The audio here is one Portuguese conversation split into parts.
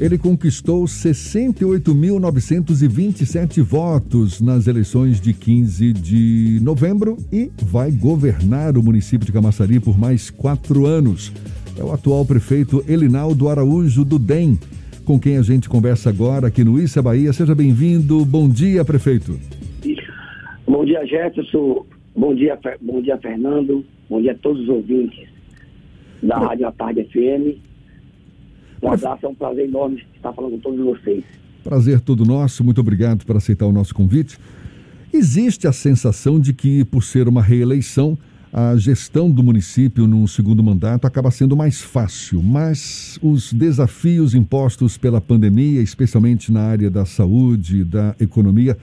Ele conquistou 68.927 votos nas eleições de 15 de novembro e vai governar o município de Camaçari por mais quatro anos. É o atual prefeito Elinaldo Araújo do DEM, com quem a gente conversa agora aqui no Issa Bahia. Seja bem-vindo. Bom dia, prefeito. Bom dia, Jefferson. Bom dia, bom dia, Fernando. Bom dia a todos os ouvintes da Rádio A Tarde FM. Um abraço, é um prazer enorme estar falando com todos vocês. Prazer todo nosso, muito obrigado por aceitar o nosso convite. Existe a sensação de que, por ser uma reeleição, a gestão do município no segundo mandato acaba sendo mais fácil, mas os desafios impostos pela pandemia, especialmente na área da saúde e da economia,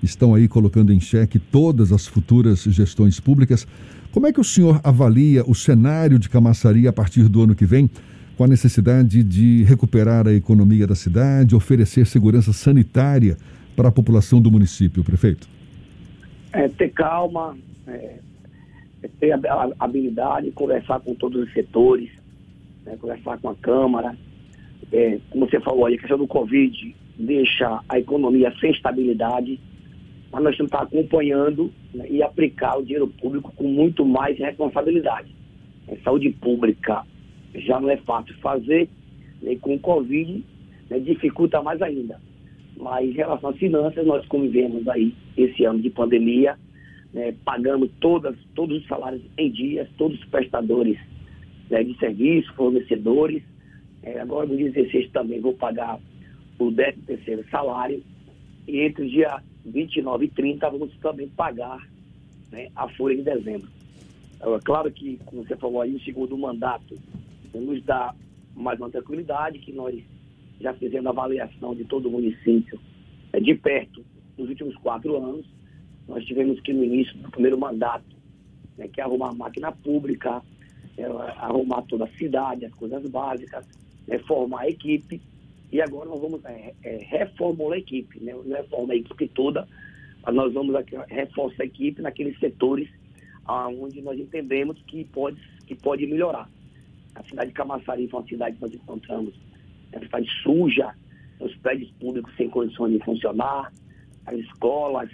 estão aí colocando em xeque todas as futuras gestões públicas. Como é que o senhor avalia o cenário de Camaçari a partir do ano que vem? Com a necessidade de recuperar a economia da cidade, oferecer segurança sanitária para a população do município, prefeito? É, ter calma, é, é ter habilidade, conversar com todos os setores, né, conversar com a Câmara. É, como você falou, a questão do Covid deixa a economia sem estabilidade, mas nós temos que estar acompanhando né, e aplicar o dinheiro público com muito mais responsabilidade. É, saúde pública já não é fácil fazer, né, com o Covid né, dificulta mais ainda. Mas em relação às finanças, nós convivemos aí esse ano de pandemia, né, pagando todas, todos os salários em dias, todos os prestadores né, de serviço, fornecedores. É, agora no dia 16 também vou pagar o 13 terceiro salário. E entre o dia 29 e 30 vamos também pagar né, a folha de dezembro. É claro que, como você falou aí, o segundo mandato nos dá mais uma tranquilidade, que nós já fizemos a avaliação de todo o município é, de perto nos últimos quatro anos. Nós tivemos que, no início do primeiro mandato, né, que é arrumar máquina pública, é, arrumar toda a cidade, as coisas básicas, né, formar a equipe. E agora nós vamos é, é, reformular a equipe, né? não reforma a equipe toda, mas nós vamos aqui, reforçar a equipe naqueles setores onde nós entendemos que pode, que pode melhorar. A cidade de Camaçari foi uma cidade que nós encontramos, uma cidade suja, os prédios públicos sem condições de funcionar, as escolas,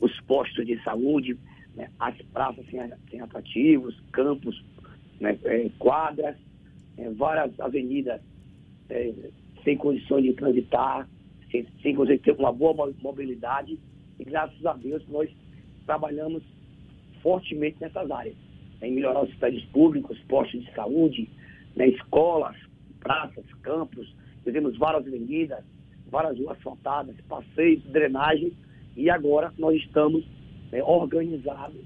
os postos de saúde, né, as praças sem, sem atrativos, campos, né, é, quadras, é, várias avenidas é, sem condições de transitar, sem, sem condições ter uma boa mobilidade. E graças a Deus nós trabalhamos fortemente nessas áreas, em melhorar os prédios públicos, postos de saúde, né, escolas, praças, campos, fizemos várias avenidas, várias ruas asfaltadas, passeios, drenagem, e agora nós estamos é, organizados.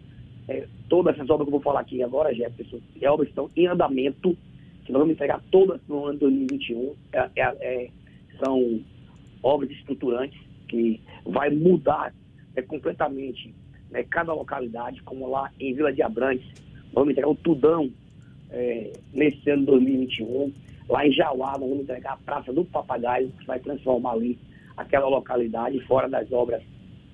É, todas essas obras que eu vou falar aqui agora, Jefferson, é obras estão em andamento, que nós vamos entregar todas no ano de 2021. É, é, é, são obras estruturantes que vai mudar é, completamente né, cada localidade, como lá em Vila de Abrantes, vamos entregar o Tudão, é, nesse ano 2021. Lá em Jauá, nós vamos entregar a Praça do Papagaio, que vai transformar ali aquela localidade fora das obras,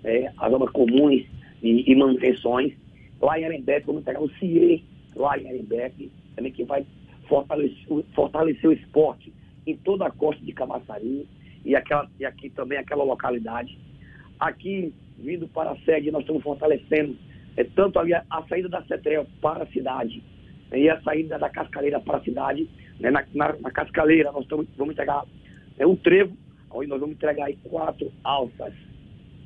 é, as obras comuns e, e, manutenções. Lá em Arembepe, vamos entregar o CIE, lá em Arembepe, também que vai fortalecer, fortalecer o esporte em toda a costa de Camaçari e, aquela, e aqui também aquela localidade. Aqui, vindo para a sede, nós estamos fortalecendo é, tanto a, a saída da CETREL para a cidade, e a saída da Cascaleira para a cidade. Né? Na, na, na, Cascaleira nós tamo, vamos entregar é, um trevo, onde nós vamos entregar aí quatro alças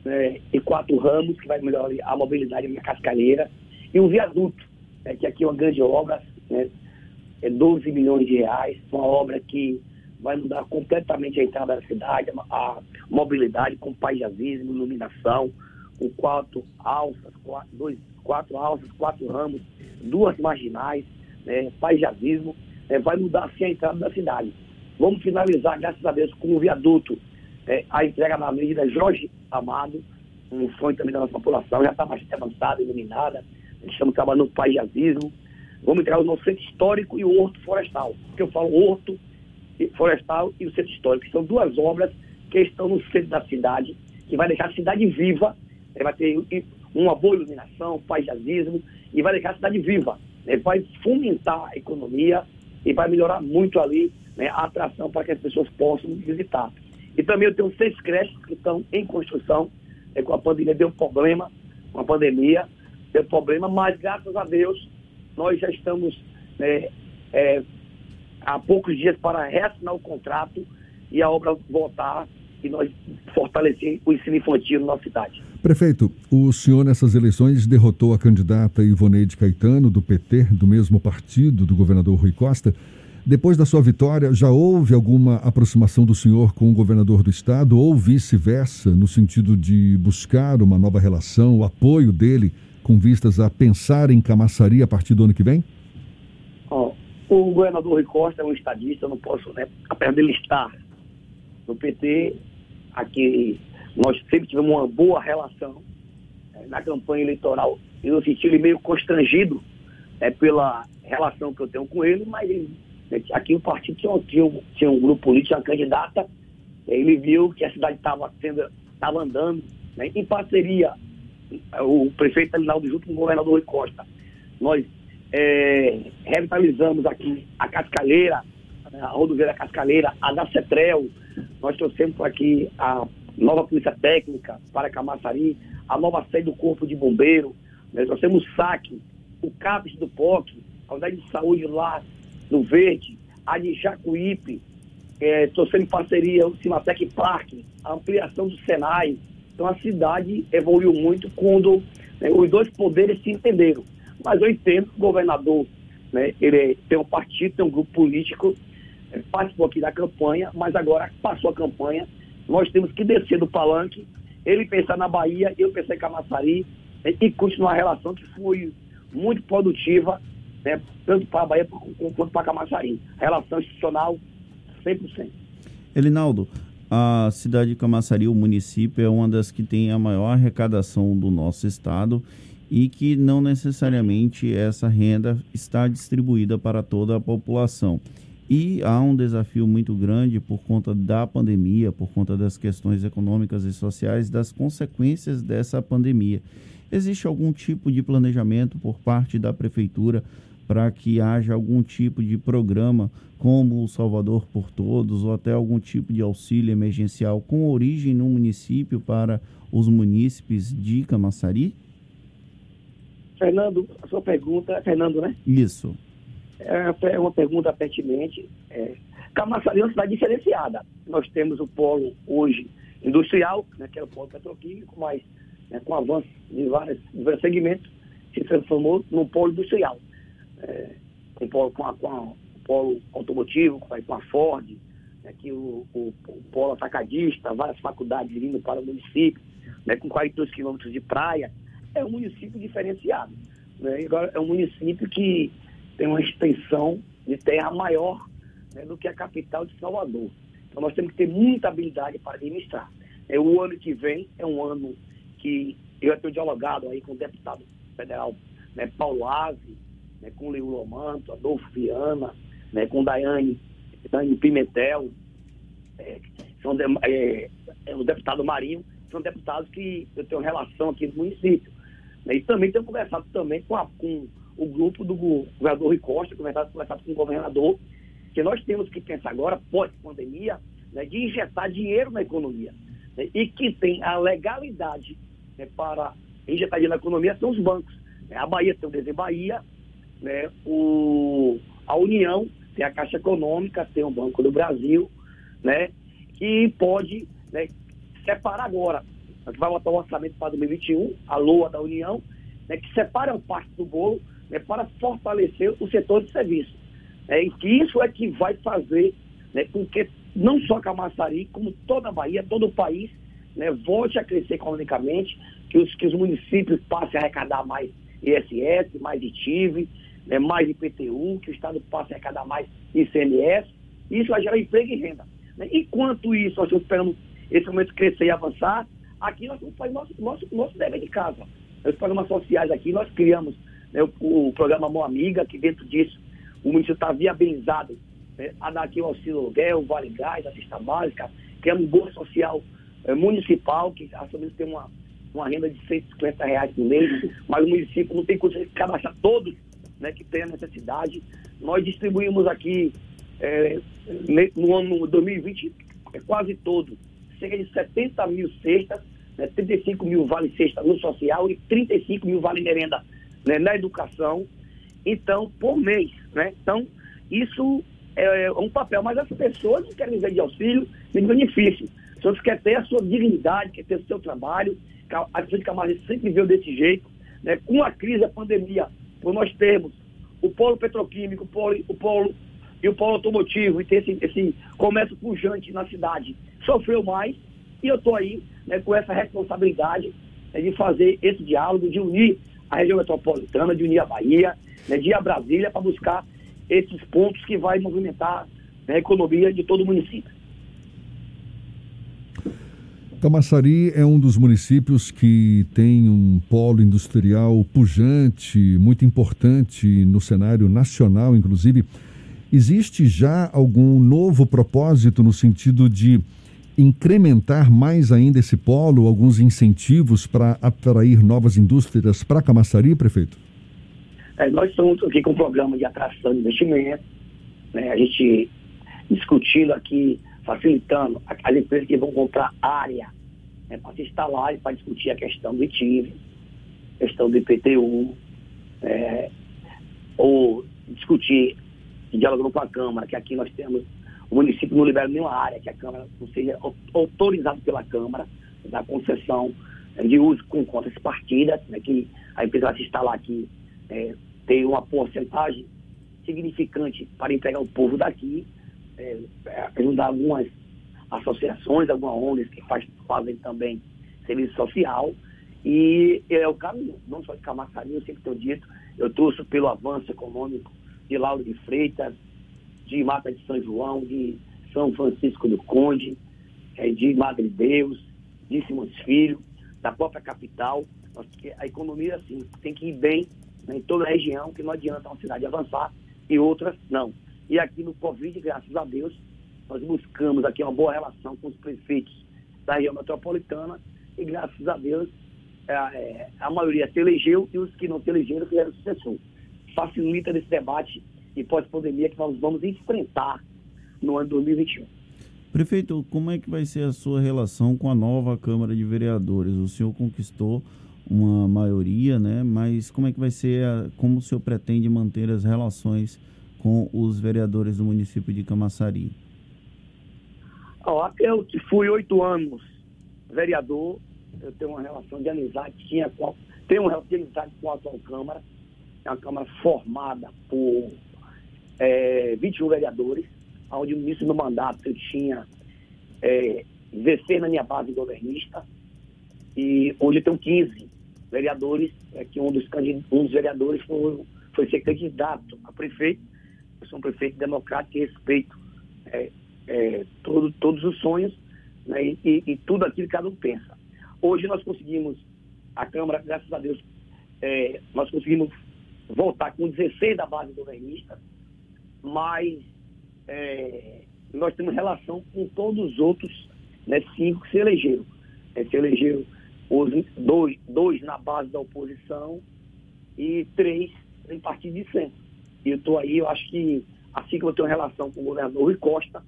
né? e quatro ramos, que vai melhorar a mobilidade na Cascaleira, e um viaduto, né? que aqui é uma grande obra, né? é 12 milhões de reais, uma obra que vai mudar completamente a entrada da cidade, a, a mobilidade com paisagismo, iluminação, com quatro alças, quatro, dois, quatro alças, quatro ramos, duas marginais, né, paisagismo, é, vai mudar assim a entrada da cidade. Vamos finalizar, graças a Deus, com o viaduto, é, a entrega na Avenida Jorge Amado, um sonho também da nossa população, já está bastante avançada, iluminada, estamos trabalhando no paisagismo. Vamos entregar o nosso centro histórico e o horto florestal, porque eu falo horto florestal e o centro histórico, que são duas obras que estão no centro da cidade, que vai deixar a cidade viva, vai ter uma boa iluminação, paisagismo, e vai deixar a cidade viva. Né? Vai fomentar a economia e vai melhorar muito ali né, a atração para que as pessoas possam visitar. E também eu tenho seis creches que estão em construção, é, com a pandemia deu problema, com a pandemia deu problema, mas graças a Deus nós já estamos né, é, há poucos dias para reassinar o contrato e a obra voltar e nós fortalecer o ensino infantil na nossa cidade. Prefeito, o senhor nessas eleições derrotou a candidata Ivoneide Caetano, do PT, do mesmo partido do governador Rui Costa. Depois da sua vitória, já houve alguma aproximação do senhor com o governador do estado ou vice-versa, no sentido de buscar uma nova relação, o apoio dele com vistas a pensar em Camaçari a partir do ano que vem? Oh, o governador Rui Costa é um estadista, eu não posso, né, apesar dele estar no PT, aqui nós sempre tivemos uma boa relação né, na campanha eleitoral. Eu senti ele meio constrangido né, pela relação que eu tenho com ele, mas ele, né, aqui o partido tinha, tinha, tinha, um grupo político, uma candidata, ele viu que a cidade estava estava andando né, em parceria o prefeito Alinaldo junto com o governador Rui Costa. Nós é, revitalizamos aqui a Cascaleira, a rodoviária Cascaleira, a da Cetrel, nós trouxemos aqui a nova polícia técnica para Camaçari, a nova sede do Corpo de Bombeiro, nós trouxemos o SAC, o CAPES do POC, a unidade de saúde lá no Verde, a de Jacuípe, é, trouxemos em parceria o Cimatec Parque, a ampliação do Senai. Então a cidade evoluiu muito quando né, os dois poderes se entenderam. Mas eu entendo que o governador né, ele tem um partido, tem um grupo político participou aqui da campanha, mas agora passou a campanha, nós temos que descer do palanque, ele pensar na Bahia, eu pensar em Camaçari, né, e continuar a relação que foi muito produtiva, né, tanto para a Bahia quanto para Camaçari. Relação institucional 100%. Elinaldo, a cidade de Camaçari, o município, é uma das que tem a maior arrecadação do nosso estado e que não necessariamente essa renda está distribuída para toda a população. E há um desafio muito grande por conta da pandemia, por conta das questões econômicas e sociais, das consequências dessa pandemia. Existe algum tipo de planejamento por parte da prefeitura para que haja algum tipo de programa como o Salvador por Todos ou até algum tipo de auxílio emergencial com origem no município para os munícipes de Camaçari? Fernando, a sua pergunta, é Fernando, né? Isso. É, é uma pergunta pertinente. É, Camaçari é uma cidade diferenciada. Nós temos o polo hoje industrial, né, que é o polo petroquímico, mas né, com avanço de vários, vários segmentos, se transformou num polo industrial. É, com, polo, com, a, com a, o polo automotivo, com a Ford, né, que o, o, o, polo atacadista, várias faculdades vindo para o município, né, com 42 quilômetros de praia. É um município diferenciado. Né, agora, é um município que tem uma extensão de terra maior né, do que a capital de Salvador. Então nós temos que ter muita habilidade para administrar. É, o ano que vem é um ano que eu estou dialogado aí com o deputado federal né, Paulo Aze, né, com o Leo Manto, Adolfo Viana, né, com Daiane, Daiane Pimentel, é, são de, é, é, o deputado Marinho, são deputados que eu tenho relação aqui no município. Né, e também tenho conversado também com, a, com o grupo do governador Rui Costa, conversado, conversado com o governador, que nós temos que pensar agora, pós-pandemia, né, de injetar dinheiro na economia. Né, e que tem a legalidade né, para injetar dinheiro na economia são os bancos. Né, a Bahia tem o Desem Bahia, né, o, a União tem a Caixa Econômica, tem o Banco do Brasil, né, que pode né, separar agora. A gente vai botar o orçamento para 2021, a LOA da União, né, que separa parte do bolo né, para fortalecer o setor de serviços. É, e que isso é que vai fazer né, com que não só Camaçari, como toda a Bahia, todo o país, né, volte a crescer economicamente, que os, que os municípios passem a arrecadar mais ISS, mais ITIV, né, mais IPTU, que o Estado passe a arrecadar mais ICMS. Isso vai gerar emprego e renda. Né? Enquanto isso, nós estamos esperando esse momento crescer e avançar, aqui nós vamos fazer nosso, nosso, nosso dever de casa. Os programas sociais aqui, nós criamos né, o, o, programa Mão Amiga, que dentro disso o município está viabilizado né, a dar aqui o auxílio aluguel, o Vale Gás, a cesta básica, criamos um bolsa social é, municipal, que assumimos tem uma, uma renda de 150 reais por mês, mas o município não tem condição de cadastrar todos né, que têm a necessidade. nós distribuímos aqui é, no ano 2020 é quase todo, cerca de 70 mil cestas, né, 35 mil vale cesta no social e 35 mil vale merenda né, na educação. Então, por mês, né? Então, isso é, é um papel, mas as pessoas não querem viver de auxílio nem de benefício. As pessoas querem ter a sua dignidade, querem ter o seu trabalho. A de Camargo sempre viveu desse jeito. Né? Com a crise, a pandemia, nós termos o polo petroquímico, o polo, o polo e o polo automotivo, e ter esse, esse comércio pujante na cidade, sofreu mais. E eu estou aí né, com essa responsabilidade né, de fazer esse diálogo, de unir a região metropolitana, de unir a Bahia, né, de ir a Brasília para buscar esses pontos que vai movimentar né, a economia de todo o município. Camaçari é um dos municípios que tem um polo industrial pujante, muito importante no cenário nacional, inclusive. Existe já algum novo propósito no sentido de incrementar mais ainda esse polo, alguns incentivos para atrair novas indústrias para Camaçari, prefeito? É, nós estamos aqui com um programa de atração de investimento, né? a gente discutindo aqui, facilitando as empresas que vão comprar área né, para se instalar e para discutir a questão do ITIV, questão do IPTU, é, ou discutir, dialogando com a Câmara, que aqui nós temos, o município não libera nenhuma área que a Câmara não seja autorizado pela Câmara, da concessão é, de uso com contas partidas, né, que a empresa vai se instalar aqui é, tem uma porcentagem significante para entregar o povo daqui, é, ajudar algumas associações, algumas ONGs que faz, fazem também serviço social. E é o caminho, não só de Camaçari, eu sempre tenho dito, eu trouxe pelo avanço econômico de Lauro de Freitas, de Mata de São João, de São Francisco do Conde, é, de Madre Deus, de Simões Filho, da própria capital. A economia, assim, tem que ir bem né, em toda a região, que não adianta uma cidade avançar e outras não. E aqui no Covid, graças a Deus, nós buscamos aqui uma boa relação com os prefeitos da região metropolitana e graças a Deus é, é, a maioria se elegeu e os que não se elegeram fizeram sucessor. Facilita esse debate e pós-pandemia que nós vamos enfrentar no ano 2021. Prefeito, como é que vai ser a sua relação com a nova Câmara de Vereadores? O senhor conquistou uma maioria, né? Mas como é que vai ser, a, como o senhor pretende manter as relações com os vereadores do município de Camaçari? eu fui oito anos vereador, eu tenho uma relação de amizade, tinha tenho uma relação de amizade com a atual Câmara, é uma Câmara formada por é, 21 vereadores, onde no início do mandato eu tinha é, 16 na minha base governista, e hoje tenho 15 vereadores, é que um dos, um dos vereadores foi, foi ser candidato a prefeito. Eu sou um prefeito democrático e respeito é, é, todo, todos os sonhos né, e, e, tudo aquilo que cada um pensa. Hoje nós conseguimos, a Câmara, graças a Deus, é, nós conseguimos voltar com 16 da base governista, mas é, nós temos relação com todos os outros né, cinco que se elegeram. É, se elegeram os dois, dois na base da oposição e três em partido de centro. E eu estou aí, eu acho que assim que eu tenho relação com o governador Rui Costa,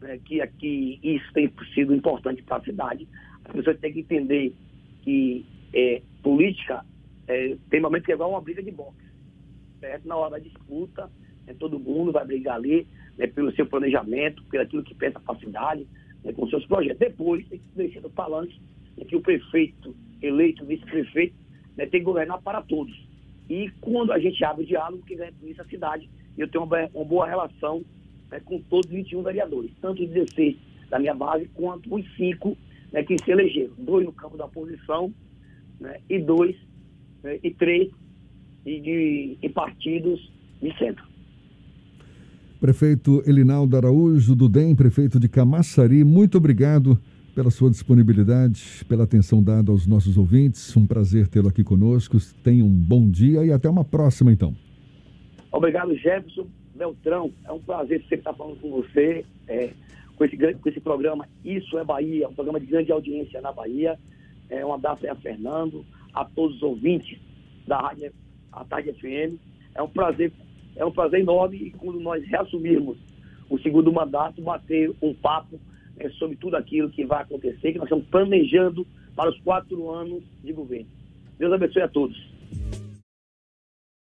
né, que aqui isso tem sido importante para a cidade, as pessoas têm que entender que é, política é, tem momentos que é igual uma briga de boxe. Certo? Na hora da disputa, né, todo mundo vai brigar ali né, pelo seu planejamento, pelo que pensa para a cidade, né, com seus projetos. Depois tem que descer do falante é que o prefeito eleito, vice-prefeito, né, tem que governar para todos. E quando a gente abre o diálogo, que ganha com isso a cidade, eu tenho uma, boa relação né, com todos os 21 vereadores, tanto os 16 da minha base, quanto os cinco né, que se elegeram. Dois no campo da oposição né, e dois né, e três e de, em partidos de centro. Prefeito Elinaldo Araújo, do DEM, prefeito de Camaçari, muito obrigado pela sua disponibilidade, pela atenção dada aos nossos ouvintes. Um prazer tê-lo aqui conosco. Tenha um bom dia e até uma próxima, então. Obrigado, Jefferson Beltrão. É um prazer sempre estar falando com você, é, com, esse, com esse programa Isso é Bahia, um programa de grande audiência na Bahia. É, um abraço aí a Fernando, a todos os ouvintes da Rádio a Tarde FM. É um prazer é um prazer enorme e quando nós reassumirmos o segundo mandato, bater um papo né, sobre tudo aquilo que vai acontecer, que nós estamos planejando para os quatro anos de governo. Deus abençoe a todos.